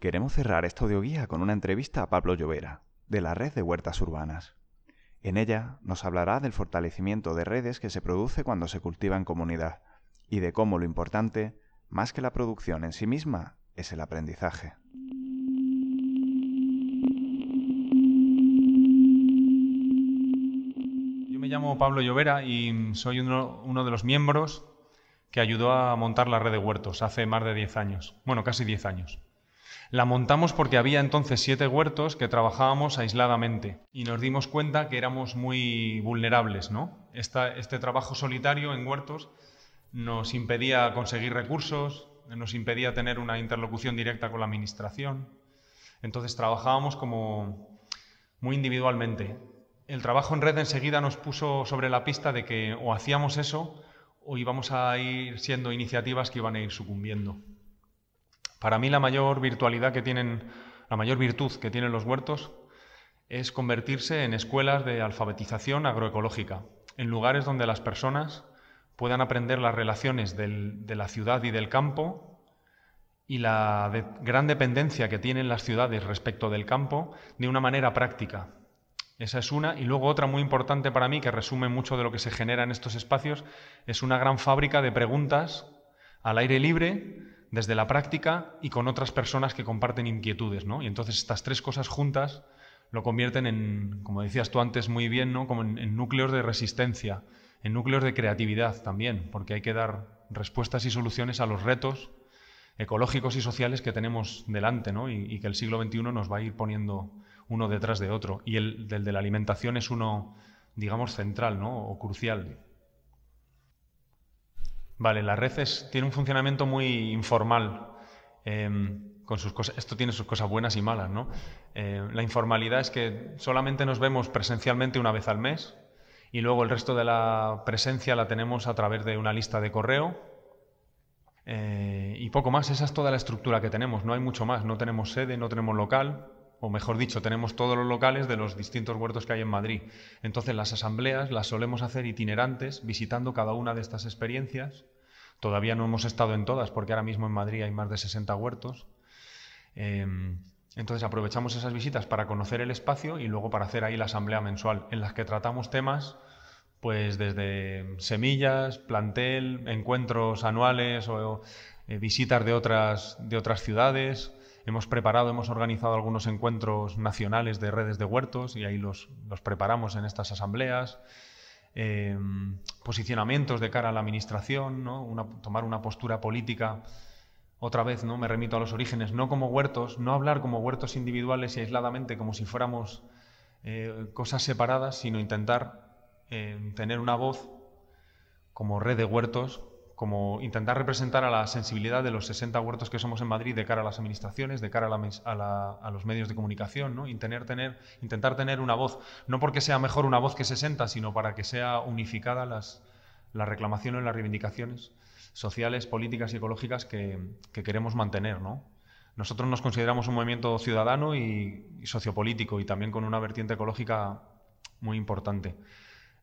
Queremos cerrar esta audioguía con una entrevista a Pablo Llovera, de la Red de Huertas Urbanas. En ella nos hablará del fortalecimiento de redes que se produce cuando se cultiva en comunidad y de cómo lo importante, más que la producción en sí misma, es el aprendizaje. Yo me llamo Pablo Llovera y soy uno, uno de los miembros que ayudó a montar la red de huertos hace más de 10 años, bueno, casi 10 años. La montamos porque había entonces siete huertos que trabajábamos aisladamente y nos dimos cuenta que éramos muy vulnerables, ¿no? este trabajo solitario en huertos nos impedía conseguir recursos, nos impedía tener una interlocución directa con la administración. Entonces trabajábamos como muy individualmente. El trabajo en red enseguida nos puso sobre la pista de que o hacíamos eso o íbamos a ir siendo iniciativas que iban a ir sucumbiendo. Para mí la mayor virtualidad que tienen, la mayor virtud que tienen los huertos es convertirse en escuelas de alfabetización agroecológica, en lugares donde las personas puedan aprender las relaciones de la ciudad y del campo y la gran dependencia que tienen las ciudades respecto del campo de una manera práctica. Esa es una. Y luego otra muy importante para mí, que resume mucho de lo que se genera en estos espacios, es una gran fábrica de preguntas al aire libre desde la práctica y con otras personas que comparten inquietudes, ¿no? Y entonces estas tres cosas juntas lo convierten en, como decías tú antes muy bien, ¿no? Como en, núcleos de resistencia, en núcleos de creatividad también, porque hay que dar respuestas y soluciones a los retos ecológicos y sociales que tenemos delante, ¿no? Y, que el siglo XXI nos va a ir poniendo uno detrás de otro. Y el del de la alimentación es uno, digamos, central, ¿no? O crucial. Vale, la red tiene un funcionamiento muy informal. Em, con sus cosas, esto tiene sus cosas buenas y malas, ¿no? Eh, la informalidad es que solamente nos vemos presencialmente una vez al mes y luego el resto de la presencia la tenemos a través de una lista de correo eh, y poco más. Esa es toda la estructura que tenemos. No hay mucho más. No tenemos sede, no tenemos local, o mejor dicho, tenemos todos los locales de los distintos huertos que hay en Madrid. Entonces las asambleas las solemos hacer itinerantes, visitando cada una de estas experiencias Todavía no hemos estado en todas porque ahora mismo en Madrid hay más de 60 huertos. Em, entonces aprovechamos esas visitas para conocer el espacio y luego para hacer ahí la asamblea mensual en las que tratamos temas pues desde semillas, plantel, encuentros anuales o eh, visitas de otras, de otras ciudades. Hemos preparado, hemos organizado algunos encuentros nacionales de redes de huertos y ahí los, los preparamos en estas asambleas. Em, posicionamientos de cara a la administración, tomar una postura política. Otra vez, ¿no? Me remito a los orígenes, no como huertos, no hablar como huertos individuales y aisladamente, como si fuéramos eh, cosas separadas, sino intentar em, tener una voz como red de huertos como intentar representar a la sensibilidad de los 60 huertos que somos en Madrid de cara a las administraciones, de cara a, los medios de comunicación, ¿no? Intentar tener una voz, no porque sea mejor una voz que 60, sino para que sea unificada las, las reclamaciones, las reivindicaciones sociales, políticas y ecológicas que, queremos mantener. ¿no? Nosotros nos consideramos un movimiento ciudadano y, y sociopolítico y también con una vertiente ecológica muy importante.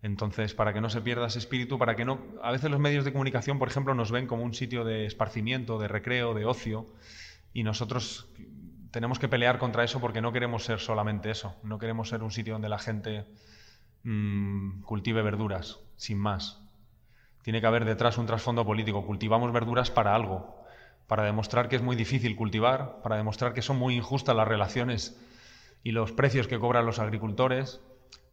Entonces, para que no se pierda ese espíritu, para que no... A veces los medios de comunicación, por ejemplo, nos ven como un sitio de esparcimiento, de recreo, de ocio, y nosotros tenemos que pelear contra eso porque no queremos ser solamente eso, no queremos ser un sitio donde la gente mm, cultive verduras, sin más. Tiene que haber detrás un trasfondo político. Cultivamos verduras para algo, para demostrar que es muy difícil cultivar, para demostrar que son muy injustas las relaciones y los precios que cobran los agricultores,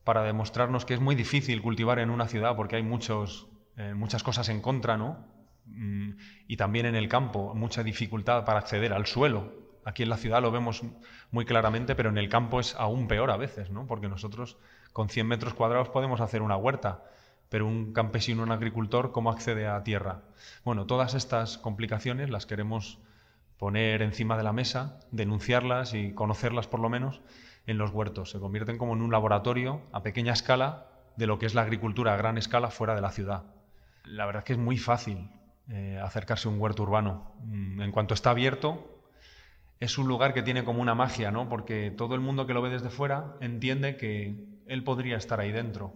para demostrarnos que es muy difícil cultivar en una ciudad porque hay muchos, eh, muchas cosas en contra, ¿no? Mm, y también en el campo, mucha dificultad para acceder al suelo. Aquí en la ciudad lo vemos muy claramente, pero en el campo es aún peor a veces, ¿no? Porque nosotros con 100 metros cuadrados podemos hacer una huerta, pero un campesino, un agricultor, ¿cómo accede a tierra? Bueno, todas estas complicaciones las queremos poner encima de la mesa, denunciarlas y conocerlas por lo menos, en los huertos. Se convierten como en un laboratorio a pequeña escala de lo que es la agricultura a gran escala fuera de la ciudad. La verdad es que es muy fácil eh, acercarse a un huerto urbano. Mm, en cuanto está abierto, es un lugar que tiene como una magia, ¿no? Porque todo el mundo que lo ve desde fuera entiende que él podría estar ahí dentro.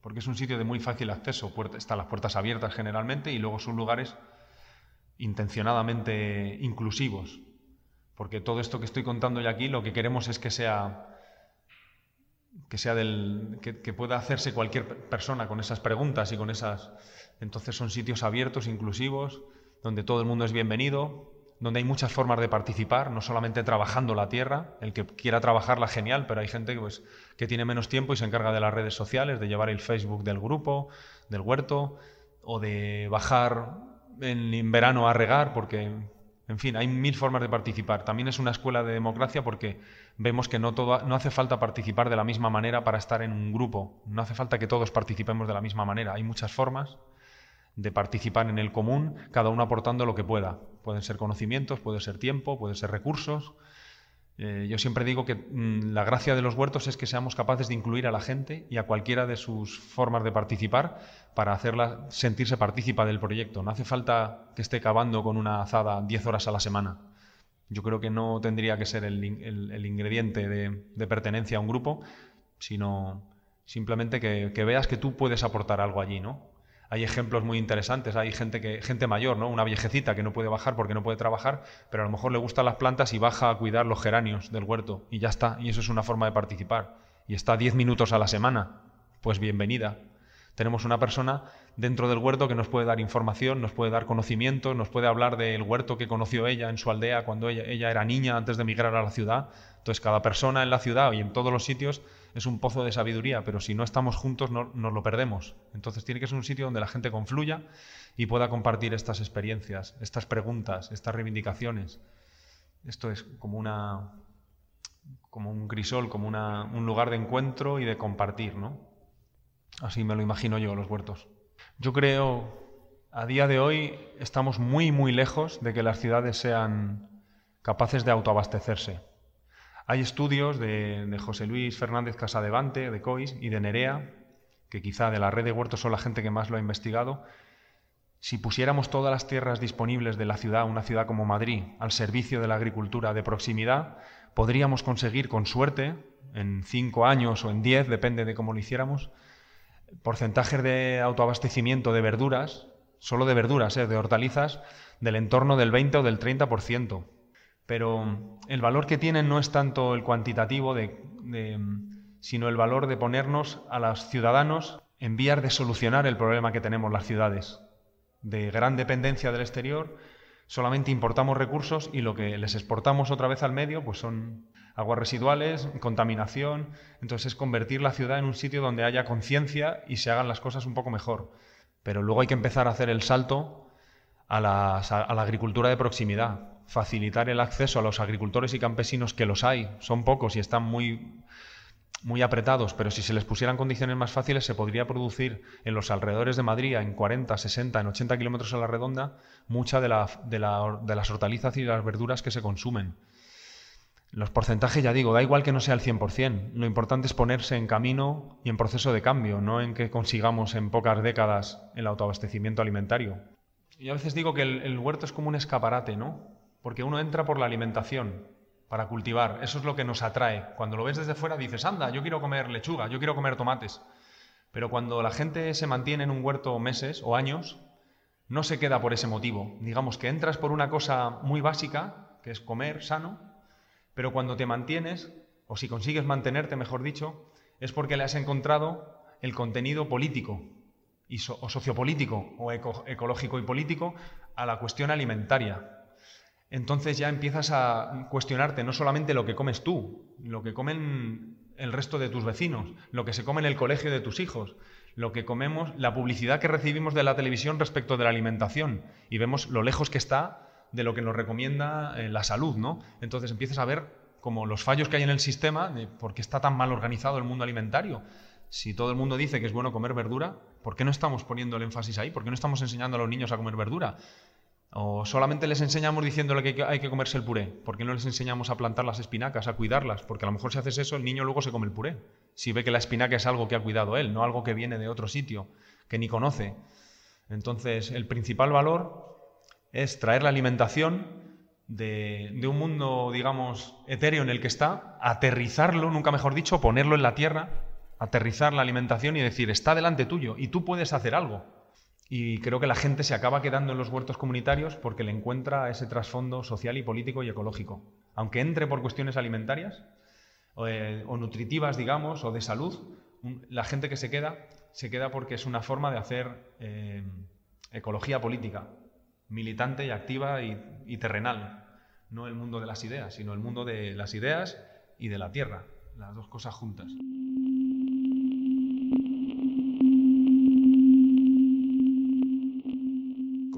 Porque es un sitio de muy fácil acceso. están las puertas abiertas generalmente y luego son lugares intencionadamente inclusivos Porque todo esto que estoy contando ya aquí, lo que queremos es que sea que sea del que, pueda hacerse cualquier persona con esas preguntas y con esas entonces son sitios abiertos inclusivos donde todo el mundo es bienvenido donde hay muchas formas de participar no solamente trabajando la tierra el que quiera trabajarla genial pero hay gente pues, que tiene menos tiempo y se encarga de las redes sociales de llevar el Facebook del grupo del huerto o de bajar en verano a regar porque en fin, hay mil formas de participar. También es una escuela de democracia porque vemos que no, todo, no hace falta participar de la misma manera para estar en un grupo. No hace falta que todos participemos de la misma manera. Hay muchas formas de participar en el común, cada uno aportando lo que pueda. Pueden ser conocimientos, puede ser tiempo, puede ser recursos, eh, yo siempre digo que mm, la gracia de los huertos es que seamos capaces de incluir a la gente y a cualquiera de sus formas de participar para hacerla sentirse partícipa del proyecto. No hace falta que esté cavando con una azada 10 horas a la semana. Yo creo que no tendría que ser el, ingrediente de, pertenencia a un grupo, sino simplemente que, que veas que tú puedes aportar algo allí, ¿no? Hay ejemplos muy interesantes. Hay gente, que, gente mayor, ¿no? una viejecita que no puede bajar porque no puede trabajar, pero a lo mejor le gustan las plantas y baja a cuidar los geranios del huerto y ya está. Y eso es una forma de participar. Y está 10 minutos a la semana. Pues bienvenida. Tenemos una persona dentro del huerto que nos puede dar información, nos puede dar conocimiento, nos puede hablar del huerto que conoció ella en su aldea cuando ella, ella era niña antes de emigrar a la ciudad. Entonces cada persona en la ciudad y en todos los sitios es un pozo de sabiduría, pero si no estamos juntos no, nos lo perdemos. Entonces tiene que ser un sitio donde la gente confluya y pueda compartir estas experiencias, estas preguntas, estas reivindicaciones. Esto es como una como un crisol, como un lugar de encuentro y de compartir, ¿no? Así me lo imagino yo, los huertos. Yo creo, a día de hoy, estamos muy, muy lejos de que las ciudades sean capaces de autoabastecerse. Hay estudios de, José Luis Fernández Casadevante, de COIS, y de Nerea, que quizá de la red de huertos son la gente que más lo ha investigado. Si pusiéramos todas las tierras disponibles de la ciudad, una ciudad como Madrid, al servicio de la agricultura de proximidad, podríamos conseguir con suerte, en cinco años o en diez, depende de cómo lo hiciéramos, porcentajes de autoabastecimiento de verduras, solo de verduras, ¿eh? de hortalizas, del entorno del 20 o del 30%. Pero el valor que tienen no es tanto el cuantitativo, sino el valor de ponernos a los ciudadanos en vías de solucionar el problema que tenemos las ciudades. De gran dependencia del exterior, solamente importamos recursos y lo que les exportamos otra vez al medio pues son aguas residuales, contaminación. Entonces es convertir la ciudad en un sitio donde haya conciencia y se hagan las cosas un poco mejor. Pero luego hay que empezar a hacer el salto a la agricultura de proximidad, facilitar el acceso a los agricultores y campesinos, que los hay, son pocos y están muy, muy apretados, pero si se les pusieran condiciones más fáciles, se podría producir en los alrededores de Madrid, en 40, 60, en 80 kilómetros a la redonda, mucha de, la, de, las hortalizas y de las verduras que se consumen. Los porcentajes, ya digo, da igual que no sea el 100%. Lo importante es ponerse en camino y en proceso de cambio, no en que consigamos en pocas décadas el autoabastecimiento alimentario. Y a veces digo que el huerto es como un escaparate, ¿no? Porque uno entra por la alimentación, para cultivar. Eso es lo que nos atrae. Cuando lo ves desde fuera dices, anda, yo quiero comer lechuga, yo quiero comer tomates. Pero cuando la gente se mantiene en un huerto meses o años, no se queda por ese motivo. Digamos que entras por una cosa muy básica, que es comer sano, pero cuando te mantienes, o si consigues mantenerte, mejor dicho, es porque le has encontrado el contenido político o sociopolítico o ecológico y político a la cuestión alimentaria entonces ya empiezas a cuestionarte no solamente lo que comes tú, lo que comen el resto de tus vecinos, lo que se come en el colegio de tus hijos, lo que comemos, la publicidad que recibimos de la televisión respecto de la alimentación y vemos lo lejos que está de lo que nos recomienda eh, la salud, ¿no? Entonces empiezas a ver como los fallos que hay en el sistema de por qué está tan mal organizado el mundo alimentario. Si todo el mundo dice que es bueno comer verdura, ¿por qué no estamos poniendo el énfasis ahí? ¿Por qué no estamos enseñando a los niños a comer verdura? ¿O solamente les enseñamos diciéndole que hay que comerse el puré? ¿Por qué no les enseñamos a plantar las espinacas, a cuidarlas? Porque a lo mejor si haces eso, el niño luego se come el puré. Si ve que la espinaca es algo que ha cuidado él, no algo que viene de otro sitio, que ni conoce. Entonces, el principal valor es traer la alimentación de, de, un mundo, digamos, etéreo en el que está, aterrizarlo, nunca mejor dicho, ponerlo en la tierra, aterrizar la alimentación y decir, está delante tuyo y tú puedes hacer algo. Y creo que la gente se acaba quedando en los huertos comunitarios porque le encuentra ese trasfondo social y político y ecológico. aunque entre por cuestiones alimentarias o, eh, nutritivas, digamos, o de salud, la gente que se queda, se queda porque es una forma de hacer eh, ecología política, militante y activa y terrenal. No el mundo de las ideas, sino el mundo de las ideas y de la tierra, las dos cosas juntas.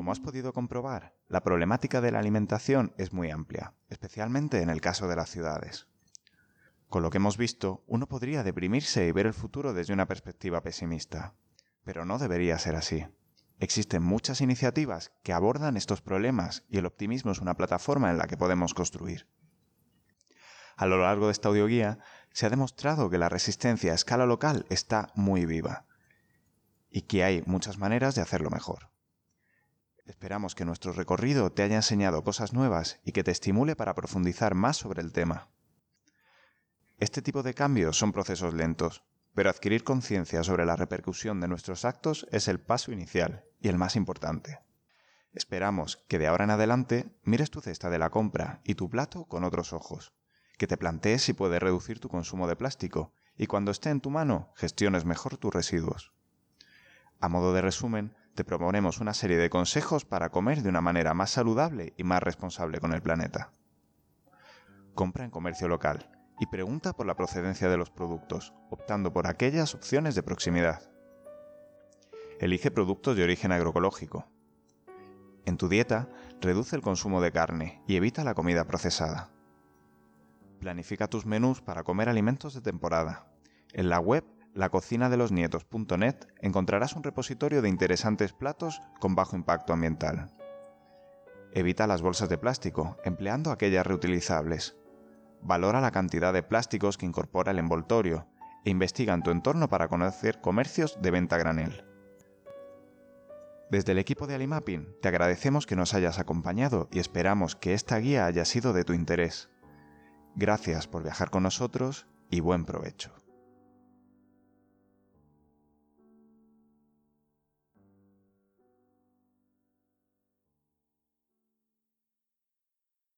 Como has podido comprobar, la problemática de la alimentación es muy amplia, especialmente en el caso de las ciudades. Con lo que hemos visto, uno podría deprimirse y ver el futuro desde una perspectiva pesimista, pero no debería ser así. Existen muchas iniciativas que abordan estos problemas y el optimismo es una plataforma en la que podemos construir. A lo largo de esta audioguía se ha demostrado que la resistencia a escala local está muy viva y que hay muchas maneras de hacerlo mejor. Esperamos que nuestro recorrido te haya enseñado cosas nuevas y que te estimule para profundizar más sobre el tema. Este tipo de cambios son procesos lentos, pero adquirir conciencia sobre la repercusión de nuestros actos es el paso inicial y el más importante. Esperamos que de ahora en adelante mires tu cesta de la compra y tu plato con otros ojos, que te plantees si puedes reducir tu consumo de plástico y cuando esté en tu mano gestiones mejor tus residuos. A modo de resumen, te proponemos una serie de consejos para comer de una manera más saludable y más responsable con el planeta. Compra en comercio local y pregunta por la procedencia de los productos, optando por aquellas opciones de proximidad. Elige productos de origen agroecológico. En tu dieta, reduce el consumo de carne y evita la comida procesada. Planifica tus menús para comer alimentos de temporada. En la web lacocinadelosnietos.net encontrarás un repositorio de interesantes platos con bajo impacto ambiental. Evita las bolsas de plástico, empleando aquellas reutilizables. Valora la cantidad de plásticos que incorpora el envoltorio e investiga en tu entorno para conocer comercios de venta granel. Desde el equipo de Alimapping te agradecemos que nos hayas acompañado y esperamos que esta guía haya sido de tu interés. Gracias por viajar con nosotros y buen provecho.